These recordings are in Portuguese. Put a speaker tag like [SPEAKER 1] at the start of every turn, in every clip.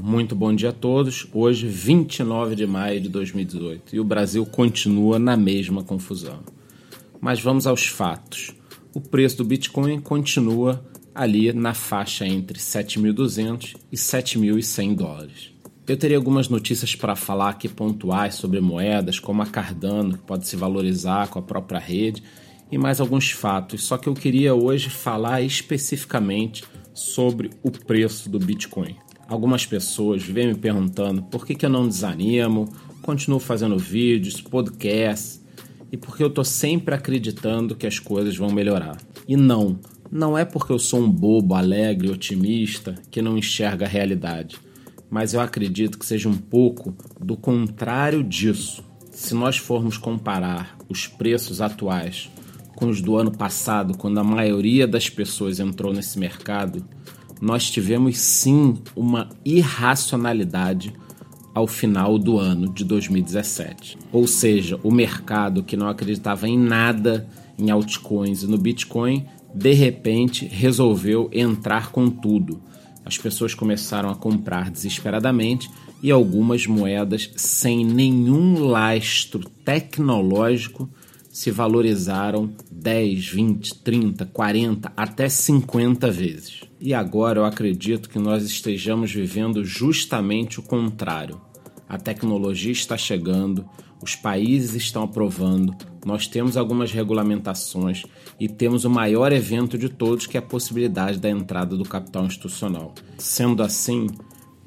[SPEAKER 1] Muito bom dia a todos. Hoje, 29 de maio de 2018, e o Brasil continua na mesma confusão. Mas vamos aos fatos. O preço do Bitcoin continua ali na faixa entre 7.200 e 7.100 dólares. Eu teria algumas notícias para falar aqui pontuais sobre moedas, como a Cardano, que pode se valorizar com a própria rede, e mais alguns fatos. Só que eu queria hoje falar especificamente sobre o preço do Bitcoin. Algumas pessoas vêm me perguntando por que, que eu não desanimo, continuo fazendo vídeos, podcasts e porque eu estou sempre acreditando que as coisas vão melhorar. E não, não é porque eu sou um bobo, alegre, otimista que não enxerga a realidade, mas eu acredito que seja um pouco do contrário disso. Se nós formos comparar os preços atuais com os do ano passado, quando a maioria das pessoas entrou nesse mercado, nós tivemos sim uma irracionalidade ao final do ano de 2017. Ou seja, o mercado que não acreditava em nada em altcoins e no Bitcoin, de repente resolveu entrar com tudo. As pessoas começaram a comprar desesperadamente e algumas moedas sem nenhum lastro tecnológico se valorizaram 10, 20, 30, 40, até 50 vezes. E agora eu acredito que nós estejamos vivendo justamente o contrário. A tecnologia está chegando, os países estão aprovando, nós temos algumas regulamentações e temos o maior evento de todos, que é a possibilidade da entrada do capital institucional. Sendo assim,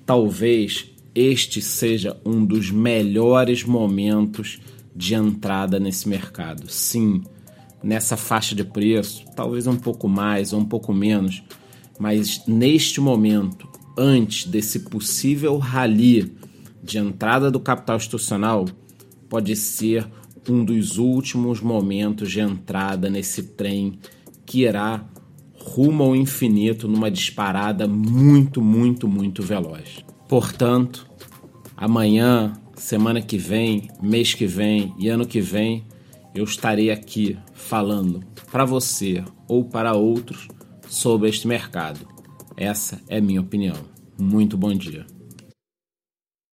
[SPEAKER 1] talvez este seja um dos melhores momentos de entrada nesse mercado. Sim, nessa faixa de preço, talvez um pouco mais ou um pouco menos, mas neste momento, antes desse possível rally de entrada do capital institucional, pode ser um dos últimos momentos de entrada nesse trem que irá rumo ao infinito numa disparada muito, muito, muito veloz. Portanto, amanhã semana que vem, mês que vem e ano que vem, eu estarei aqui falando para você ou para outros sobre este mercado. Essa é minha opinião. Muito bom dia.